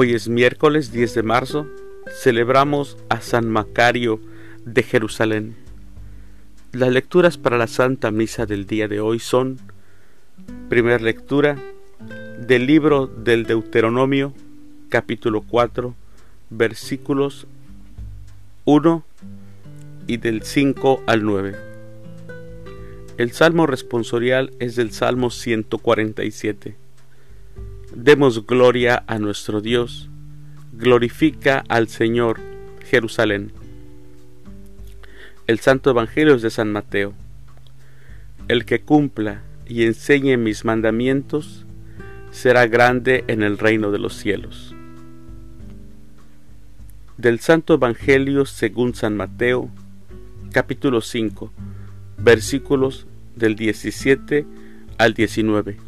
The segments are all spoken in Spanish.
Hoy es miércoles 10 de marzo, celebramos a San Macario de Jerusalén. Las lecturas para la Santa Misa del día de hoy son, primera lectura del libro del Deuteronomio, capítulo 4, versículos 1 y del 5 al 9. El salmo responsorial es del Salmo 147. Demos gloria a nuestro Dios, glorifica al Señor, Jerusalén. El Santo Evangelio es de San Mateo. El que cumpla y enseñe mis mandamientos será grande en el reino de los cielos. Del Santo Evangelio según San Mateo, capítulo 5, versículos del 17 al 19.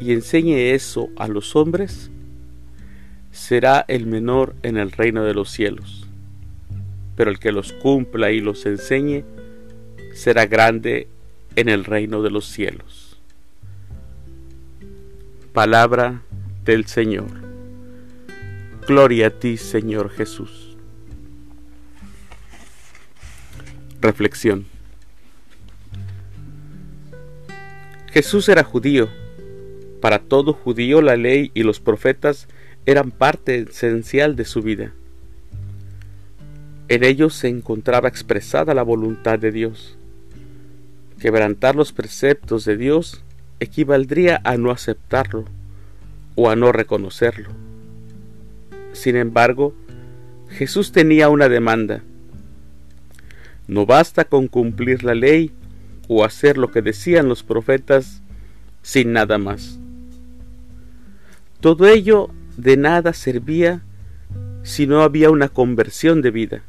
y enseñe eso a los hombres, será el menor en el reino de los cielos. Pero el que los cumpla y los enseñe, será grande en el reino de los cielos. Palabra del Señor. Gloria a ti, Señor Jesús. Reflexión. Jesús era judío para todo judío la ley y los profetas eran parte esencial de su vida. En ellos se encontraba expresada la voluntad de Dios. Quebrantar los preceptos de Dios equivaldría a no aceptarlo o a no reconocerlo. Sin embargo, Jesús tenía una demanda. No basta con cumplir la ley o hacer lo que decían los profetas sin nada más. Todo ello de nada servía si no había una conversión de vida.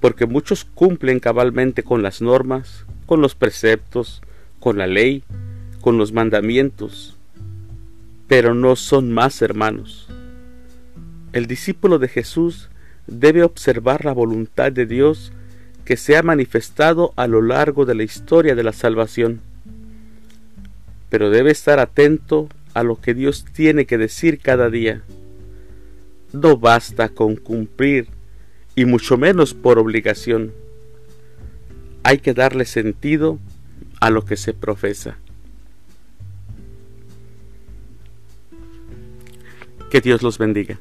Porque muchos cumplen cabalmente con las normas, con los preceptos, con la ley, con los mandamientos, pero no son más hermanos. El discípulo de Jesús debe observar la voluntad de Dios que se ha manifestado a lo largo de la historia de la salvación, pero debe estar atento a lo que Dios tiene que decir cada día. No basta con cumplir, y mucho menos por obligación. Hay que darle sentido a lo que se profesa. Que Dios los bendiga.